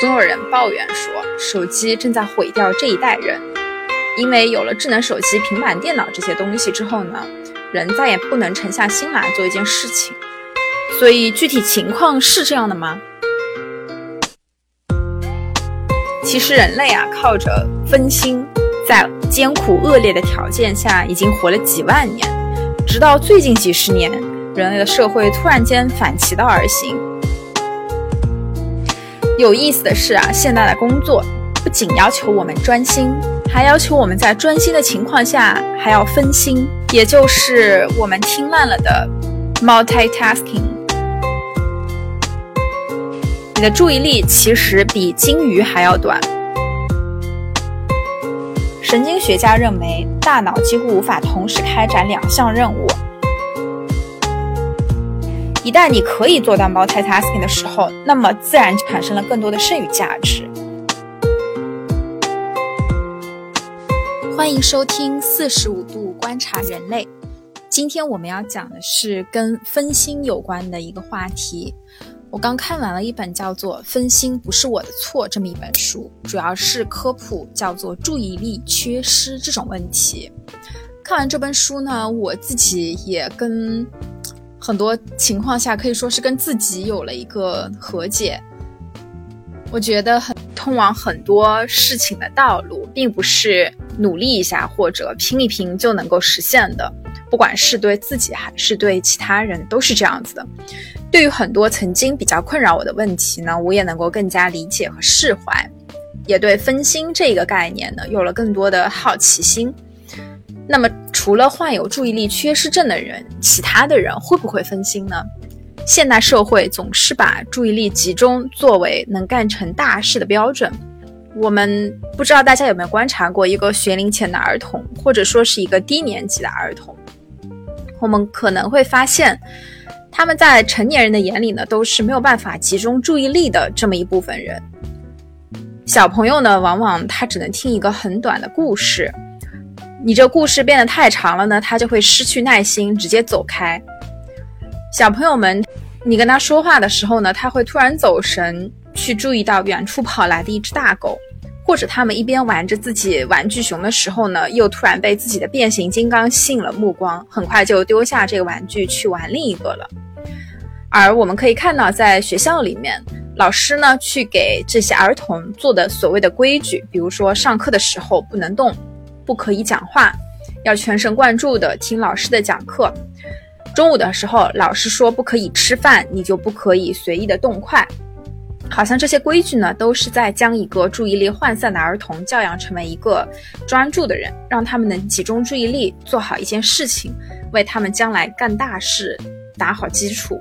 总有人抱怨说，手机正在毁掉这一代人，因为有了智能手机、平板电脑这些东西之后呢，人再也不能沉下心来做一件事情。所以具体情况是这样的吗？其实人类啊，靠着分心，在艰苦恶劣的条件下，已经活了几万年，直到最近几十年，人类的社会突然间反其道而行。有意思的是啊，现在的工作不仅要求我们专心，还要求我们在专心的情况下还要分心，也就是我们听烂了的 multitasking。你的注意力其实比金鱼还要短。神经学家认为，大脑几乎无法同时开展两项任务。一旦你可以做到 multitasking 的时候，那么自然就产生了更多的剩余价值。欢迎收听四十五度观察人类。今天我们要讲的是跟分心有关的一个话题。我刚看完了一本叫做《分心不是我的错》这么一本书，主要是科普叫做注意力缺失这种问题。看完这本书呢，我自己也跟。很多情况下可以说是跟自己有了一个和解。我觉得很通往很多事情的道路，并不是努力一下或者拼一拼就能够实现的。不管是对自己还是对其他人，都是这样子的。对于很多曾经比较困扰我的问题呢，我也能够更加理解和释怀，也对分心这个概念呢有了更多的好奇心。那么，除了患有注意力缺失症的人，其他的人会不会分心呢？现代社会总是把注意力集中作为能干成大事的标准。我们不知道大家有没有观察过一个学龄前的儿童，或者说是一个低年级的儿童，我们可能会发现，他们在成年人的眼里呢，都是没有办法集中注意力的这么一部分人。小朋友呢，往往他只能听一个很短的故事。你这故事变得太长了呢，他就会失去耐心，直接走开。小朋友们，你跟他说话的时候呢，他会突然走神，去注意到远处跑来的一只大狗，或者他们一边玩着自己玩具熊的时候呢，又突然被自己的变形金刚吸引了目光，很快就丢下这个玩具去玩另一个了。而我们可以看到，在学校里面，老师呢去给这些儿童做的所谓的规矩，比如说上课的时候不能动。不可以讲话，要全神贯注的听老师的讲课。中午的时候，老师说不可以吃饭，你就不可以随意的动筷。好像这些规矩呢，都是在将一个注意力涣散的儿童教养成为一个专注的人，让他们能集中注意力做好一件事情，为他们将来干大事打好基础。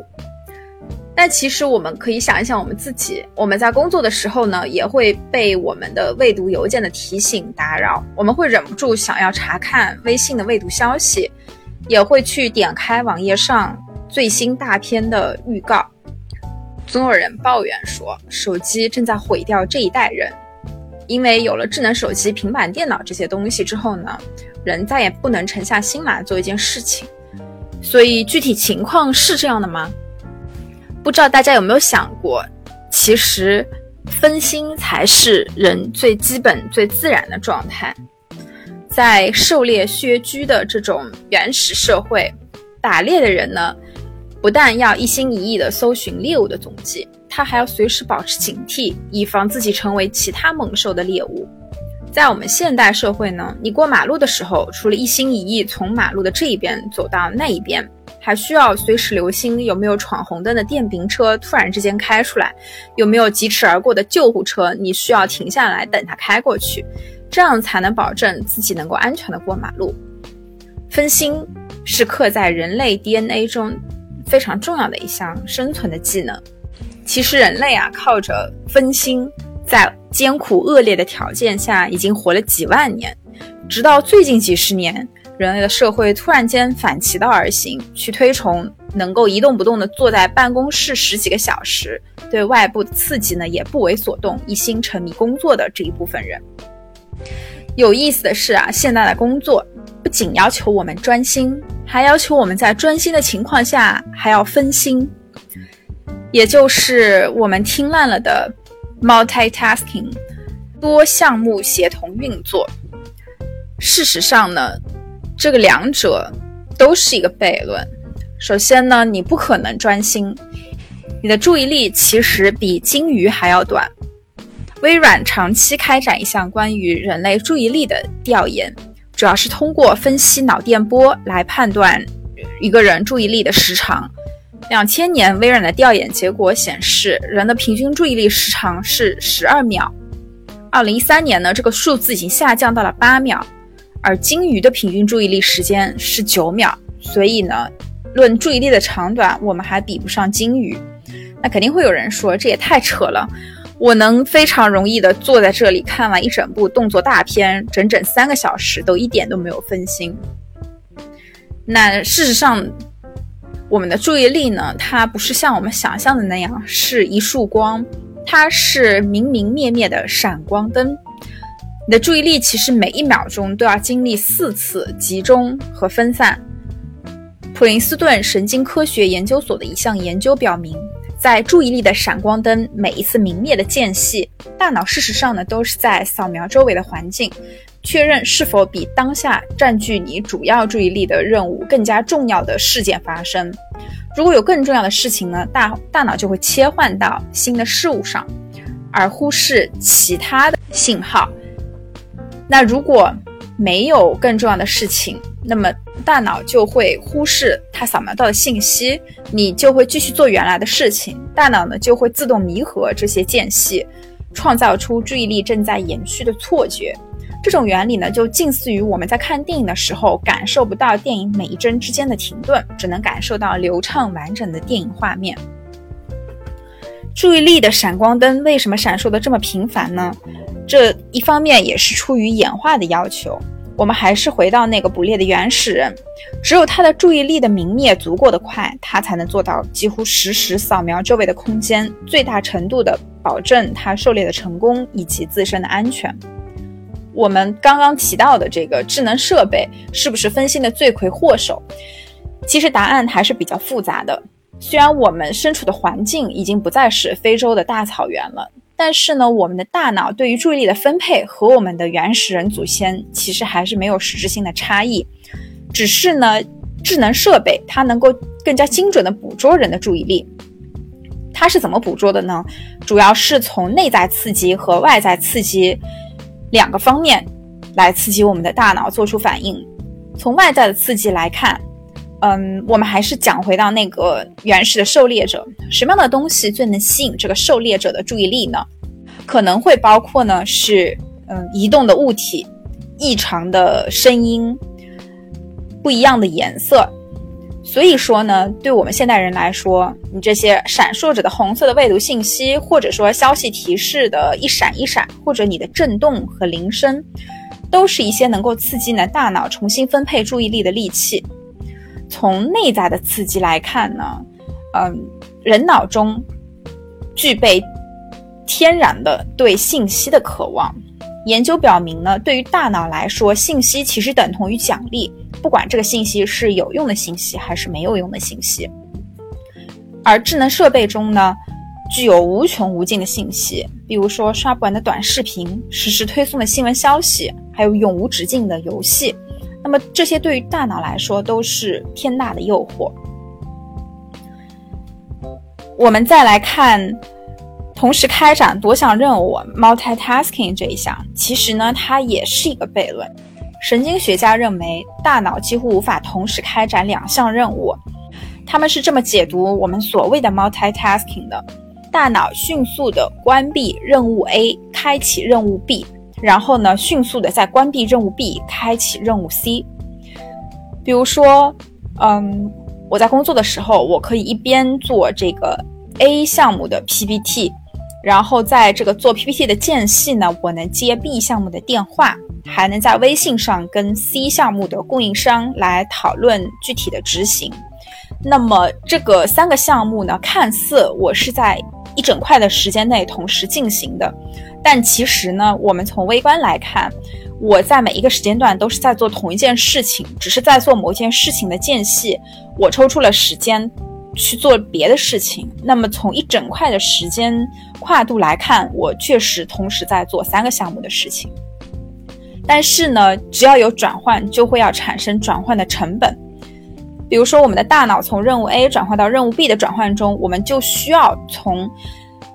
但其实我们可以想一想我们自己，我们在工作的时候呢，也会被我们的未读邮件的提醒打扰，我们会忍不住想要查看微信的未读消息，也会去点开网页上最新大片的预告。总有人抱怨说，手机正在毁掉这一代人，因为有了智能手机、平板电脑这些东西之后呢，人再也不能沉下心来做一件事情。所以具体情况是这样的吗？不知道大家有没有想过，其实分心才是人最基本、最自然的状态。在狩猎穴居的这种原始社会，打猎的人呢，不但要一心一意地搜寻猎物的踪迹，他还要随时保持警惕，以防自己成为其他猛兽的猎物。在我们现代社会呢，你过马路的时候，除了一心一意从马路的这一边走到那一边。还需要随时留心有没有闯红灯的电瓶车突然之间开出来，有没有疾驰而过的救护车，你需要停下来等它开过去，这样才能保证自己能够安全的过马路。分心是刻在人类 DNA 中非常重要的一项生存的技能。其实人类啊，靠着分心，在艰苦恶劣的条件下已经活了几万年，直到最近几十年。人类的社会突然间反其道而行，去推崇能够一动不动地坐在办公室十几个小时，对外部的刺激呢也不为所动，一心沉迷工作的这一部分人。有意思的是啊，现在的工作不仅要求我们专心，还要求我们在专心的情况下还要分心，也就是我们听烂了的 multitasking，多项目协同运作。事实上呢，这个两者都是一个悖论。首先呢，你不可能专心，你的注意力其实比金鱼还要短。微软长期开展一项关于人类注意力的调研，主要是通过分析脑电波来判断一个人注意力的时长。两千年，微软的调研结果显示，人的平均注意力时长是十二秒。二零一三年呢，这个数字已经下降到了八秒，而金鱼的平均注意力时间是九秒。所以呢，论注意力的长短，我们还比不上金鱼。那肯定会有人说，这也太扯了。我能非常容易的坐在这里看完一整部动作大片，整整三个小时都一点都没有分心。那事实上，我们的注意力呢，它不是像我们想象的那样是一束光，它是明明灭灭的闪光灯。你的注意力其实每一秒钟都要经历四次集中和分散。普林斯顿神经科学研究所的一项研究表明。在注意力的闪光灯每一次明灭的间隙，大脑事实上呢都是在扫描周围的环境，确认是否比当下占据你主要注意力的任务更加重要的事件发生。如果有更重要的事情呢，大大脑就会切换到新的事物上，而忽视其他的信号。那如果没有更重要的事情，那么大脑就会忽视它扫描到的信息，你就会继续做原来的事情。大脑呢就会自动弥合这些间隙，创造出注意力正在延续的错觉。这种原理呢就近似于我们在看电影的时候，感受不到电影每一帧之间的停顿，只能感受到流畅完整的电影画面。注意力的闪光灯为什么闪烁的这么频繁呢？这一方面也是出于演化的要求。我们还是回到那个捕猎的原始人，只有他的注意力的明灭足够的快，他才能做到几乎实时扫描周围的空间，最大程度的保证他狩猎的成功以及自身的安全。我们刚刚提到的这个智能设备是不是分心的罪魁祸首？其实答案还是比较复杂的。虽然我们身处的环境已经不再是非洲的大草原了。但是呢，我们的大脑对于注意力的分配和我们的原始人祖先其实还是没有实质性的差异，只是呢，智能设备它能够更加精准的捕捉人的注意力。它是怎么捕捉的呢？主要是从内在刺激和外在刺激两个方面来刺激我们的大脑做出反应。从外在的刺激来看，嗯，我们还是讲回到那个原始的狩猎者，什么样的东西最能吸引这个狩猎者的注意力呢？可能会包括呢，是嗯，移动的物体、异常的声音、不一样的颜色。所以说呢，对我们现代人来说，你这些闪烁着的红色的未读信息，或者说消息提示的一闪一闪，或者你的震动和铃声，都是一些能够刺激呢大脑重新分配注意力的利器。从内在的刺激来看呢，嗯，人脑中具备天然的对信息的渴望。研究表明呢，对于大脑来说，信息其实等同于奖励，不管这个信息是有用的信息还是没有用的信息。而智能设备中呢，具有无穷无尽的信息，比如说刷不完的短视频、实时推送的新闻消息，还有永无止境的游戏。那么这些对于大脑来说都是天大的诱惑。我们再来看，同时开展多项任务 （multitasking） 这一项，其实呢，它也是一个悖论。神经学家认为，大脑几乎无法同时开展两项任务。他们是这么解读我们所谓的 multitasking 的：大脑迅速的关闭任务 A，开启任务 B。然后呢，迅速的在关闭任务 B，开启任务 C。比如说，嗯，我在工作的时候，我可以一边做这个 A 项目的 PPT，然后在这个做 PPT 的间隙呢，我能接 B 项目的电话，还能在微信上跟 C 项目的供应商来讨论具体的执行。那么这个三个项目呢，看似我是在一整块的时间内同时进行的。但其实呢，我们从微观来看，我在每一个时间段都是在做同一件事情，只是在做某一件事情的间隙，我抽出了时间去做别的事情。那么从一整块的时间跨度来看，我确实同时在做三个项目的事情。但是呢，只要有转换，就会要产生转换的成本。比如说，我们的大脑从任务 A 转换到任务 B 的转换中，我们就需要从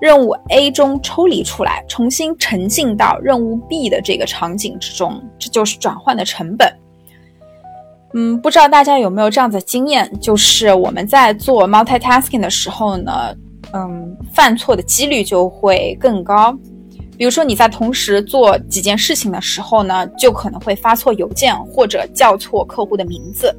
任务 A 中抽离出来，重新沉浸到任务 B 的这个场景之中，这就是转换的成本。嗯，不知道大家有没有这样的经验，就是我们在做 multitasking 的时候呢，嗯，犯错的几率就会更高。比如说你在同时做几件事情的时候呢，就可能会发错邮件或者叫错客户的名字。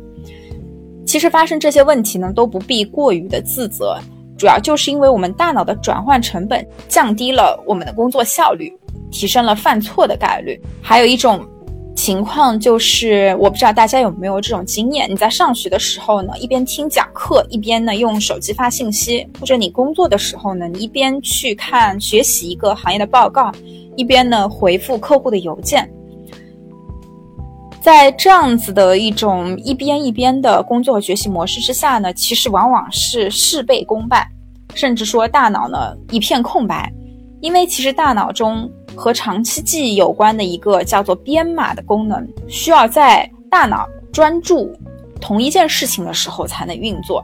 其实发生这些问题呢，都不必过于的自责，主要就是因为我们大脑的转换成本降低了我们的工作效率，提升了犯错的概率。还有一种情况就是，我不知道大家有没有这种经验：你在上学的时候呢，一边听讲课，一边呢用手机发信息；或者你工作的时候呢，你一边去看学习一个行业的报告，一边呢回复客户的邮件。在这样子的一种一边一边的工作和学习模式之下呢，其实往往是事倍功半，甚至说大脑呢一片空白，因为其实大脑中和长期记忆有关的一个叫做编码的功能，需要在大脑专注同一件事情的时候才能运作，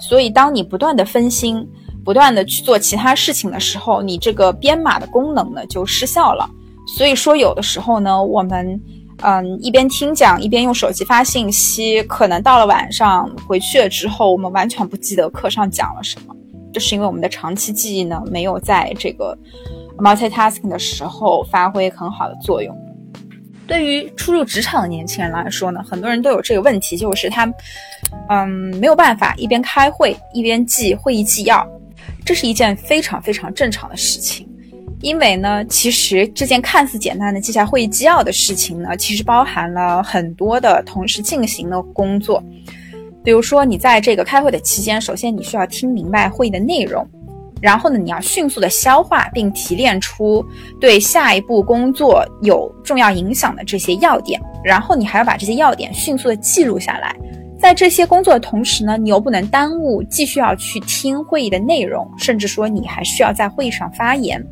所以当你不断的分心，不断的去做其他事情的时候，你这个编码的功能呢就失效了。所以说有的时候呢，我们。嗯，一边听讲一边用手机发信息，可能到了晚上回去了之后，我们完全不记得课上讲了什么。这是因为我们的长期记忆呢，没有在这个 multitasking 的时候发挥很好的作用。对于初入职场的年轻人来说呢，很多人都有这个问题，就是他，嗯，没有办法一边开会一边记会议纪要，这是一件非常非常正常的事情。因为呢，其实这件看似简单的记下会议纪要的事情呢，其实包含了很多的同时进行的工作。比如说，你在这个开会的期间，首先你需要听明白会议的内容，然后呢，你要迅速的消化并提炼出对下一步工作有重要影响的这些要点，然后你还要把这些要点迅速的记录下来。在这些工作的同时呢，你又不能耽误继续要去听会议的内容，甚至说你还需要在会议上发言。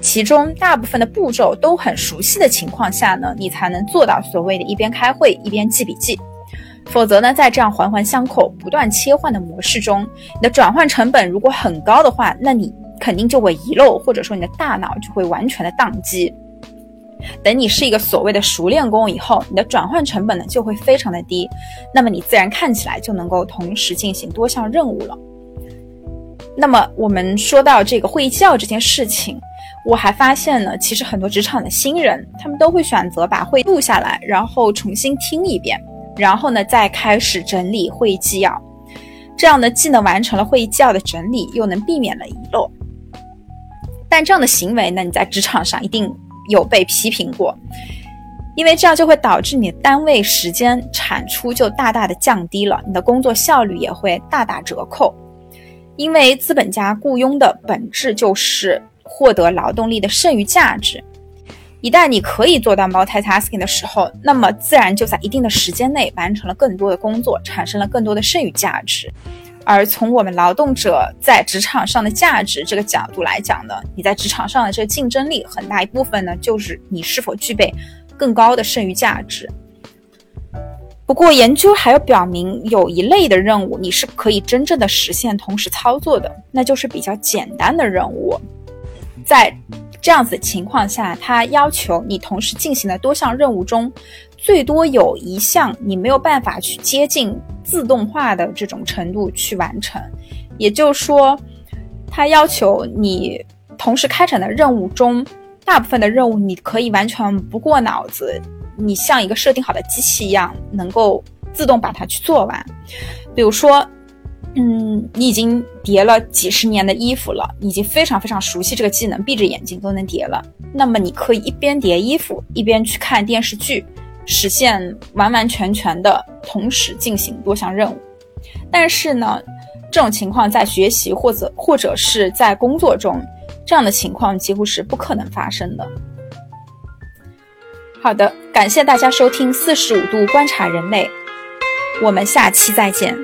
其中大部分的步骤都很熟悉的情况下呢，你才能做到所谓的一边开会一边记笔记。否则呢，在这样环环相扣、不断切换的模式中，你的转换成本如果很高的话，那你肯定就会遗漏，或者说你的大脑就会完全的宕机。等你是一个所谓的熟练工以后，你的转换成本呢就会非常的低，那么你自然看起来就能够同时进行多项任务了。那么我们说到这个会议纪要这件事情。我还发现呢，其实很多职场的新人，他们都会选择把会录下来，然后重新听一遍，然后呢再开始整理会议纪要。这样呢，既能完成了会议纪要的整理，又能避免了遗漏。但这样的行为呢，你在职场上一定有被批评过，因为这样就会导致你的单位时间产出就大大的降低了，你的工作效率也会大打折扣。因为资本家雇佣的本质就是。获得劳动力的剩余价值。一旦你可以做到 multitasking 的时候，那么自然就在一定的时间内完成了更多的工作，产生了更多的剩余价值。而从我们劳动者在职场上的价值这个角度来讲呢，你在职场上的这个竞争力很大一部分呢，就是你是否具备更高的剩余价值。不过，研究还有表明，有一类的任务你是可以真正的实现同时操作的，那就是比较简单的任务。在这样子情况下，它要求你同时进行的多项任务中，最多有一项你没有办法去接近自动化的这种程度去完成。也就是说，它要求你同时开展的任务中，大部分的任务你可以完全不过脑子，你像一个设定好的机器一样，能够自动把它去做完。比如说。嗯，你已经叠了几十年的衣服了，已经非常非常熟悉这个技能，闭着眼睛都能叠了。那么你可以一边叠衣服，一边去看电视剧，实现完完全全的同时进行多项任务。但是呢，这种情况在学习或者或者是在工作中，这样的情况几乎是不可能发生的。好的，感谢大家收听四十五度观察人类，我们下期再见。